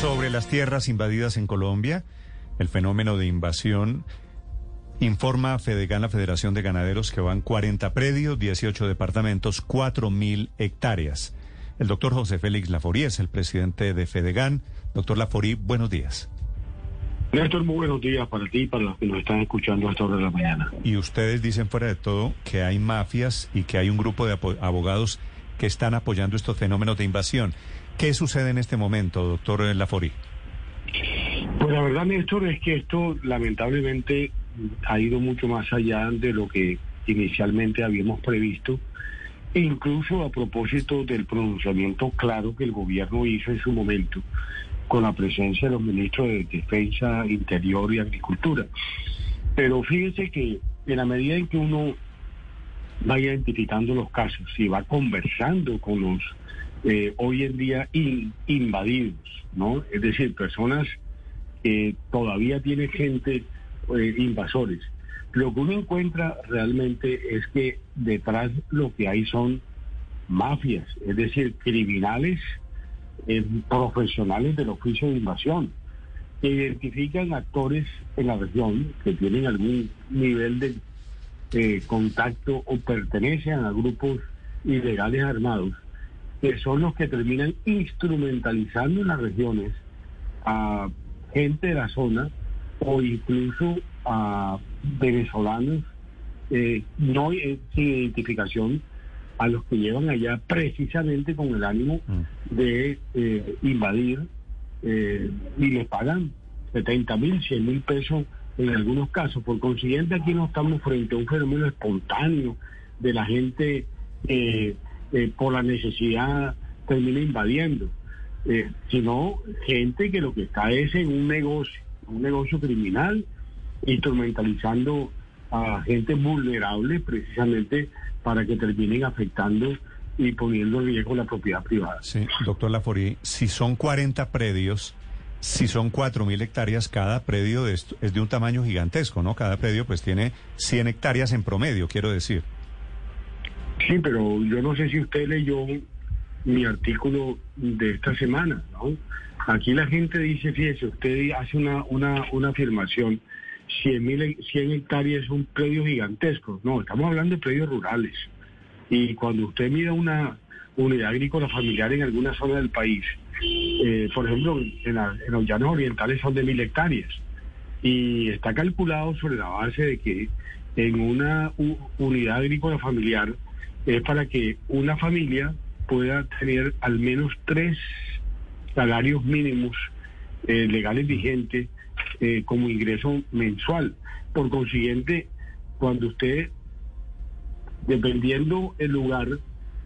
Sobre las tierras invadidas en Colombia, el fenómeno de invasión informa Fedegan, la Federación de Ganaderos, que van 40 predios, 18 departamentos, 4.000 hectáreas. El doctor José Félix Laforí es el presidente de Fedegan. Doctor Laforí, buenos días. Néstor, muy buenos días para ti y para los que nos están escuchando a esta hora de la mañana. Y ustedes dicen fuera de todo que hay mafias y que hay un grupo de abogados que están apoyando estos fenómenos de invasión. ¿Qué sucede en este momento, doctor Laforí? Pues la verdad, Néstor, es que esto lamentablemente ha ido mucho más allá de lo que inicialmente habíamos previsto, e incluso a propósito del pronunciamiento claro que el gobierno hizo en su momento con la presencia de los ministros de Defensa, Interior y Agricultura. Pero fíjese que en la medida en que uno va identificando los casos y va conversando con los eh, hoy en día invadidos, ¿no? Es decir, personas que todavía tienen gente, eh, invasores. Lo que uno encuentra realmente es que detrás lo que hay son mafias, es decir, criminales eh, profesionales del oficio de invasión, que identifican actores en la región que tienen algún nivel de contacto o pertenecen a grupos ilegales armados que son los que terminan instrumentalizando en las regiones a gente de la zona o incluso a venezolanos eh, no eh, sin identificación a los que llevan allá precisamente con el ánimo mm. de eh, invadir y les pagan 70 mil, 100 mil pesos en algunos casos. Por consiguiente, aquí no estamos frente a un fenómeno espontáneo de la gente eh, por la necesidad termina invadiendo, eh, sino gente que lo que está es en un negocio, un negocio criminal, instrumentalizando a gente vulnerable precisamente para que terminen afectando y poniendo en riesgo la propiedad privada. Sí, doctor Laforí, si son 40 predios, si son 4.000 hectáreas, cada predio de esto es de un tamaño gigantesco, ¿no? Cada predio pues tiene 100 hectáreas en promedio, quiero decir. Sí, pero yo no sé si usted leyó mi artículo de esta semana, ¿no? Aquí la gente dice, fíjese, usted hace una, una, una afirmación, 100, mil, 100 hectáreas es un predio gigantesco. No, estamos hablando de predios rurales. Y cuando usted mira una unidad agrícola familiar en alguna zona del país, eh, por ejemplo, en, los llanos orientales son de mil hectáreas. Y está calculado sobre la base de que en una unidad agrícola familiar es para que una familia pueda tener al menos tres salarios mínimos eh, legales vigentes eh, como ingreso mensual. Por consiguiente, cuando usted, dependiendo el lugar,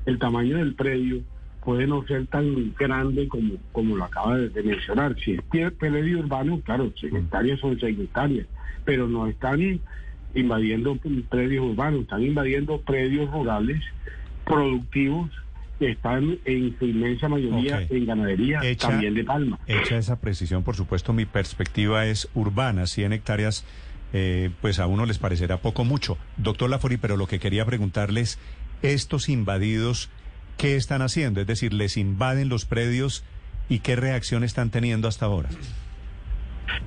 el tamaño del predio, puede no ser tan grande como, como lo acaba de, mencionar. Si es predio urbano, claro, 100 hectáreas son 6 hectáreas, pero no están invadiendo predios urbanos, están invadiendo predios rurales productivos que están en su inmensa mayoría en ganadería, también de palma. Hecha esa precisión, por supuesto, mi perspectiva es urbana, 100 hectáreas, eh, pues a uno les parecerá poco mucho. Doctor Lafori, pero lo que quería preguntarles, estos invadidos, ¿qué están haciendo? Es decir, ¿les invaden los predios y qué reacción están teniendo hasta ahora?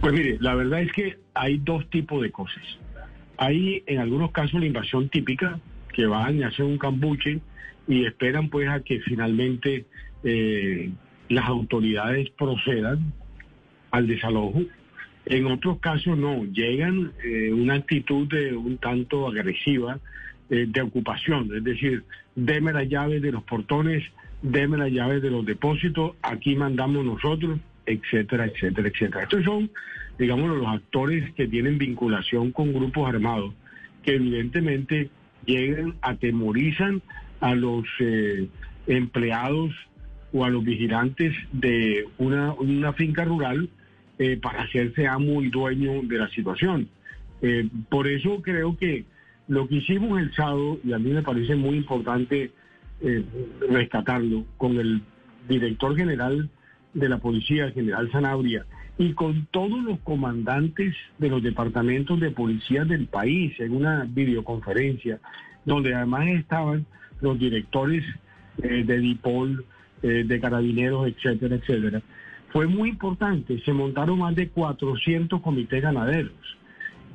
Pues mire, la verdad es que hay dos tipos de cosas. Hay en algunos casos la invasión típica, que van y hacen un cambuche y esperan pues a que finalmente eh, las autoridades procedan al desalojo. En otros casos no, llegan eh, una actitud de un tanto agresiva eh, de ocupación, es decir, deme las llaves de los portones, deme las llaves de los depósitos, aquí mandamos nosotros, etcétera, etcétera, etcétera. Estos son, digamos, los actores que tienen vinculación con grupos armados, que evidentemente llegan, atemorizan a los eh, empleados o a los vigilantes de una, finca rural eh, para hacerse amo y dueño de la situación. Eh, por eso creo que lo que hicimos el sábado, y a mí me parece muy importante rescatarlo, con el director general de la policía, general Sanabria, y con todos los comandantes de los departamentos de policía del país en una videoconferencia, donde además estaban los directores eh, de DIPOL, eh, de carabineros, etcétera, etcétera. Fue muy importante, se montaron más de 400 comités ganaderos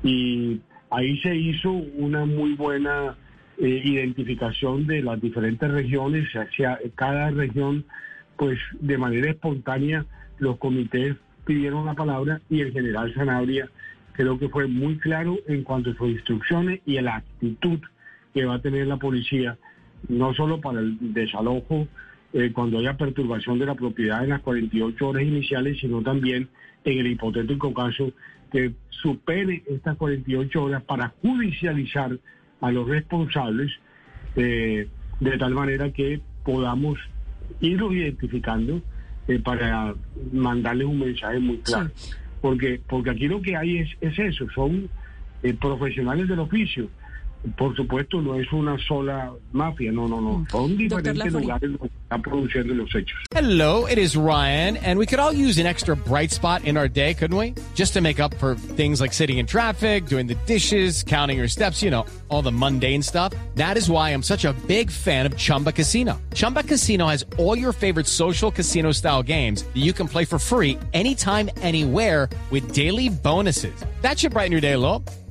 y ahí se hizo una muy buena eh, identificación de las diferentes regiones, hacia cada región, pues de manera espontánea los comités pidieron la palabra y el general Sanabria creo que fue muy claro en cuanto a sus instrucciones y a la actitud que va a tener la policía, no solo para el desalojo eh, cuando haya perturbación de la propiedad en las 48 horas iniciales, sino también en el hipotético caso que supere estas 48 horas para judicializar a los responsables eh, de tal manera que podamos irlos identificando eh, para mandarles un mensaje muy claro. Porque, porque aquí lo que hay es, es eso, son eh, profesionales del oficio por supuesto, no es una sola mafia, no, no, no. Mm. Son diferentes lugares donde están produciendo los hechos. Hello, it is Ryan, and we could all use an extra bright spot in our day, couldn't we? Just to make up for things like sitting in traffic, doing the dishes, counting your steps, you know, all the mundane stuff. That is why I'm such a big fan of Chumba Casino. Chumba Casino has all your favorite social casino style games that you can play for free anytime, anywhere with daily bonuses. That should brighten your day a little.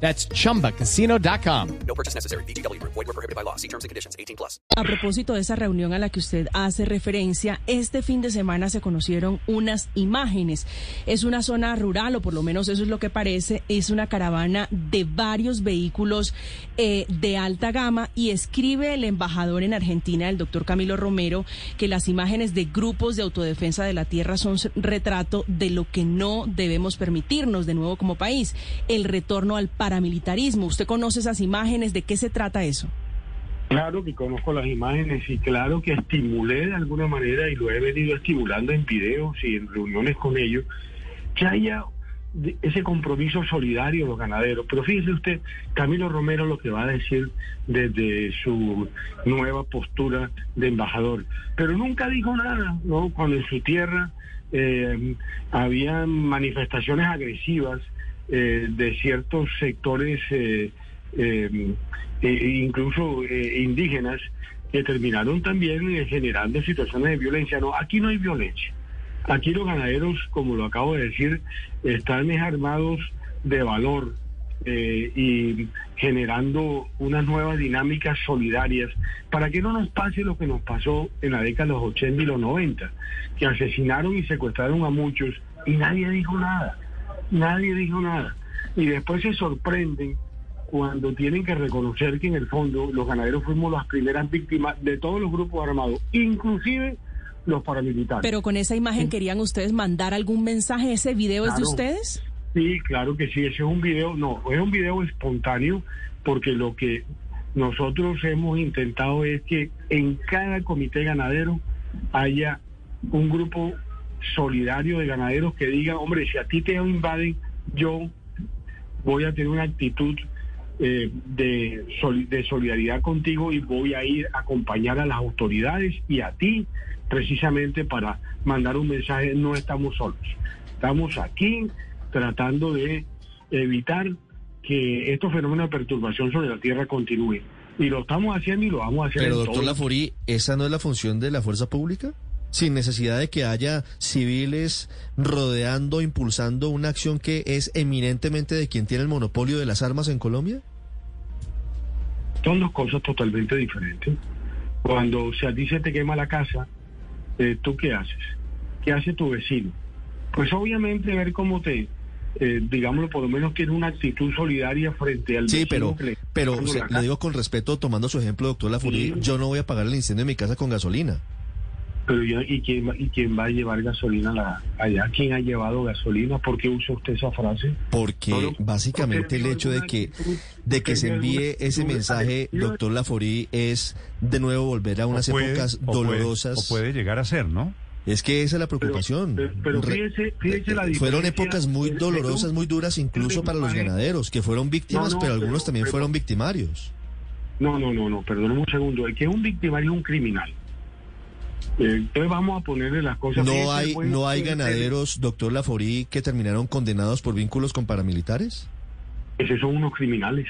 That's chumbacasino.com. No purchase necessary. BGW. Void were prohibited by law. See terms and conditions 18 plus. A propósito de esa reunión a la que usted hace referencia, este fin de semana se conocieron unas imágenes. Es una zona rural, o por lo menos eso es lo que parece. Es una caravana de varios vehículos eh, de alta gama y escribe el embajador en Argentina, el doctor Camilo Romero, que las imágenes de grupos de autodefensa de la tierra son retrato de lo que no debemos permitirnos de nuevo como país, el retorno al paramilitarismo. ¿Usted conoce esas imágenes? ¿De qué se trata eso? Claro que conozco las imágenes y claro que estimulé de alguna manera y lo he venido estimulando en videos y en reuniones con ellos, que haya ese compromiso solidario de los ganaderos. Pero fíjese usted, Camilo Romero lo que va a decir desde su nueva postura de embajador, pero nunca dijo nada, ¿no? Cuando en su tierra eh, había manifestaciones agresivas eh, de ciertos sectores, eh, eh, incluso indígenas, que terminaron también generando situaciones de violencia. No, aquí no hay violencia. Aquí los ganaderos, como lo acabo de decir, están armados de valor y generando unas nuevas dinámicas solidarias para que no nos pase lo que nos pasó en la década de los 80 y los 90, que asesinaron y secuestraron a muchos y nadie dijo nada. Nadie dijo nada. Y después se sorprenden cuando tienen que reconocer que en el fondo los ganaderos fuimos las primeras víctimas de todos los grupos armados, inclusive los paramilitares. Pero con esa imagen querían ustedes mandar algún mensaje, ¿ese video es de ustedes? Sí, claro que sí, ese es un video, no, es un video espontáneo porque lo que nosotros hemos intentado es que en cada comité ganadero haya un grupo solidario de ganaderos que digan, hombre, si a ti te invaden, yo voy a tener una actitud eh, de, de solidaridad contigo y voy a ir a acompañar a las autoridades y a ti precisamente para mandar un mensaje, no estamos solos, estamos aquí tratando de evitar que estos fenómenos de perturbación sobre la Tierra continúen. Y lo estamos haciendo y lo vamos a hacer. Pero doctor Laforí, ¿esa no es la función de la fuerza pública? Sin necesidad de que haya civiles rodeando, impulsando una acción que es eminentemente de quien tiene el monopolio de las armas en Colombia? Son dos cosas totalmente diferentes. Cuando se se te quema la casa, eh, ¿tú qué haces? ¿Qué hace tu vecino? Pues obviamente ver cómo te, eh, digámoslo, por lo menos tiene una actitud solidaria frente al Sí, pero, pero le digo con respeto, tomando su ejemplo, doctor Lafurí, yo no voy a pagar el incendio de mi casa con gasolina. Pero yo, ¿y quién, va- ¿y quién va a llevar gasolina a la- allá? ¿Quién ha llevado gasolina? ¿Por qué usa usted esa frase? Porque No, no, básicamente porque el hecho de que de que se envíe ese mensaje, doctor Laforí, es de nuevo volver a unas puede- épocas o puede- dolorosas. o puede llegar a ser, ¿no? Es que esa es la preocupación. pero- pero Re- fíjese- fíjese la Fueron épocas muy dolorosas, muy duras, incluso para los ganaderos, que fueron víctimas, No, no, pero algunos pero- también pero- fueron victimarios. No, no, no, no, perdóneme un segundo. El que es un victimario es un criminal. Entonces vamos a ponerle las cosas. No hay, no hay ganaderos, doctor Laforí, que terminaron condenados por vínculos con paramilitares. Esos son unos criminales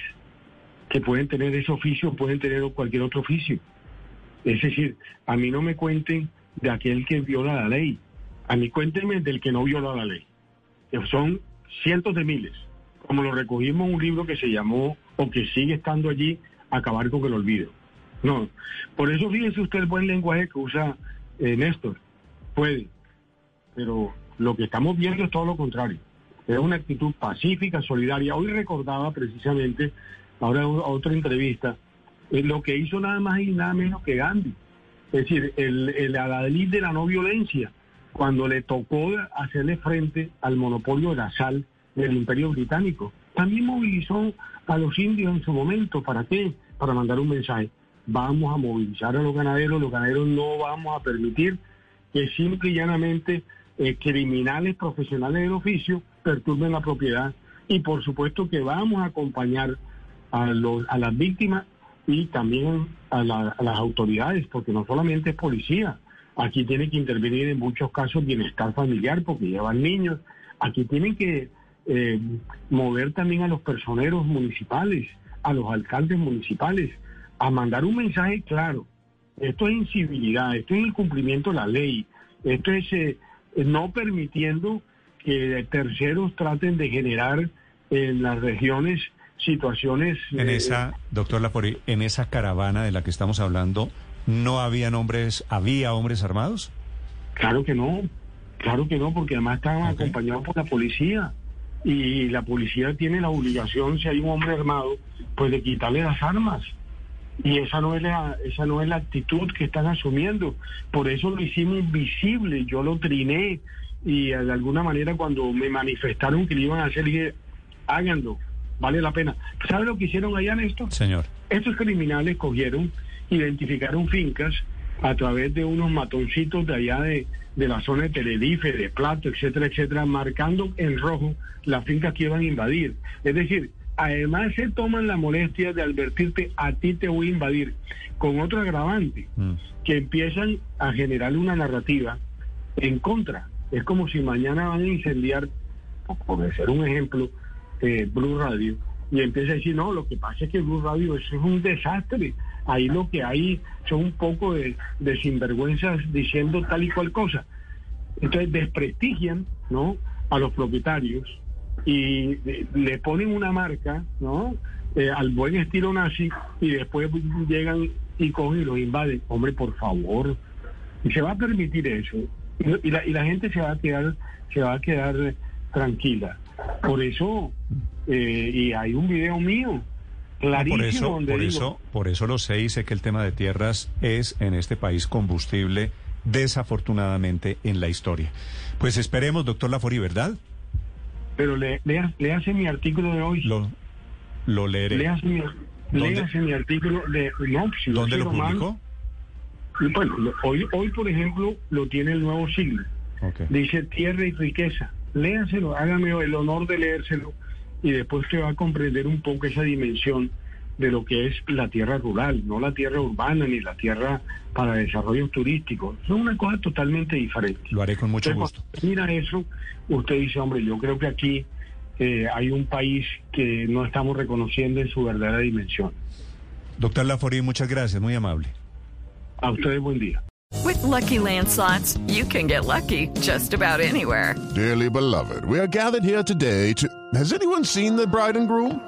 que pueden tener ese oficio, pueden tener cualquier otro oficio. Es decir, a mí no me cuenten de aquel que viola la ley. A mí cuéntenme del que no viola la ley. Que son cientos de miles. Como lo recogimos en un libro que se llamó, o que sigue estando allí, Acabar con el olvido. No. Por eso fíjese usted el buen lenguaje que usa eh, Néstor. Puede. Pero lo que estamos viendo es todo lo contrario. Es una actitud pacífica, solidaria. Hoy recordaba precisamente, ahora otra entrevista, eh, lo que hizo nada más y nada menos que Gandhi. Es decir, el, el adalid de la no violencia, cuando le tocó hacerle frente al monopolio de la sal del imperio británico. También movilizó a los indios en su momento. ¿Para qué? Para mandar un mensaje. Vamos a movilizar a los ganaderos. Los ganaderos no vamos a permitir que simple y llanamente eh, criminales profesionales del oficio perturben la propiedad. Y por supuesto que vamos a acompañar a, los, a las víctimas y también a, la- las autoridades, porque no solamente es policía, aquí tiene que intervenir en muchos casos bienestar familiar, porque llevan niños, aquí tienen que eh, mover también a los personeros municipales, a los alcaldes municipales, a mandar un mensaje claro. Esto es incivilidad, esto es incumplimiento de la ley, esto es eh, no permitiendo que terceros traten de generar en las regiones situaciones... En eh, esa, doctor Laforí, en esa caravana de la que estamos hablando, ¿no habían hombres, había hombres armados? Claro que no, claro que no, porque además estaban Ok. acompañados por la policía y la policía tiene la obligación, si hay un hombre armado, pues de quitarle las armas. Y esa no es la, esa no es la actitud que están asumiendo. Por eso lo hicimos visible, yo lo triné y de alguna manera cuando me manifestaron que lo iban a hacer, dije, háganlo, vale la pena. ¿Sabe lo que hicieron allá, Néstor? Señor. Estos criminales cogieron, identificaron fincas a través de unos matoncitos de allá de, de la zona de Tenerife, de Plato, etcétera, etcétera, marcando en rojo las fincas que iban a invadir. Es decir, además se toman la molestia de advertirte, a ti te voy a invadir, con otro agravante, Mm. que empiezan a generar una narrativa en contra. Es como si mañana van a incendiar, por ser un ejemplo, eh, Blue Radio, y empieza a decir, no, lo que pasa es que Blue Radio eso es un desastre. Ahí lo que hay son un poco de, de sinvergüenzas diciendo tal y cual cosa. Entonces desprestigian ¿no? a los propietarios y le ponen una marca ¿no? Eh, al buen estilo nazi y después llegan y cogen y los invaden. Hombre, por favor, y se va a permitir eso y, la, y la gente se va a quedar se va a quedar tranquila por eso eh, y hay un video mío No, clarísimo por eso, donde por digo, eso, por eso lo sé y sé que el tema de tierras es en este país combustible, desafortunadamente, en la historia. Pues esperemos, doctor Laforí, ¿verdad? Pero le, lea- léase mi artículo de hoy Lo, lo leeré. léase mi, léase mi artículo de no si ¿Dónde lo mal, publicó? bueno lo- hoy hoy por ejemplo lo tiene el nuevo siglo Ok. dice tierra y riqueza. Léaselo, hágame el honor de leérselo y después usted va a comprender un poco esa dimensión de lo que es la tierra rural, no la tierra urbana ni la tierra para desarrollos turísticos. Son una cosa totalmente diferente. Lo haré con mucho Entonces, gusto. Mira eso, usted dice, hombre, yo creo que aquí eh, hay un país que no estamos reconociendo en su verdadera dimensión. Doctor Laforí, muchas gracias, muy amable. A ustedes buen día. With Lucky Land slots, you can get lucky just about anywhere. Dearly beloved, we are gathered here today to. Has anyone seen the bride and groom?